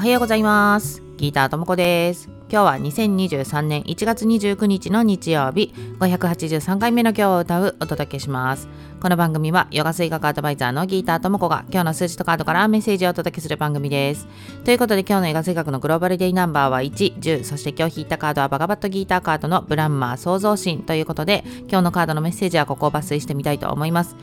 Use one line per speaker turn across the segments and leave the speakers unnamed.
おはようございます。ギーターともこです。今日は2023年1月29日の日曜日。583回目の今日を歌うお届けします。この番組はヨガ水学アドバイザーのギーターともこが今日の数字とカードからメッセージをお届けする番組です。ということで今日のヨガ水学のグローバルデイナンバーは1、10そして今日引いたカードはバガバットギーターカードのブランマー創造心ということで今日のカードのメッセージはここを抜粋してみたいと思います。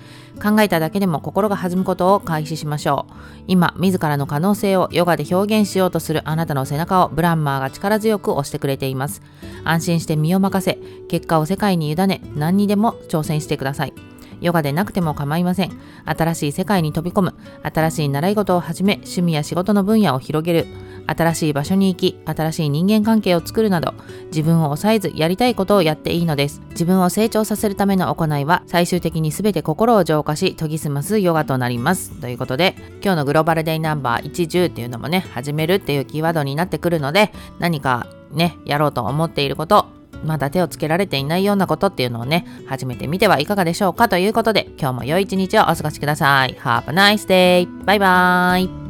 考えただけでも心が弾むことを開始しましょう。今自らの可能性をヨガで表現しようとするあなたの背中をブランマーが力強く押してくれています。安心して身を任せ結果を世界に委ね何にでも挑戦してください。ヨガでなくても構いません。新しい世界に飛び込む新しい習い事を始め趣味や仕事の分野を広げる新しい場所に行き新しい人間関係を作るなど自分を抑えずやりたいことをやっていいのです。自分を成長させるための行いは最終的に全て心を浄化し研ぎ澄ますヨガとなります。ということで今日のグローバルデイナンバー110っていうのもね始めるっていうキーワードになってくるので何かねやろうと思っていることまだ手をつけられていないようなことっていうのをね、始めてみてはいかがでしょうかということで、今日も良い一日をお過ごしください。Have a nice day! バイバーイ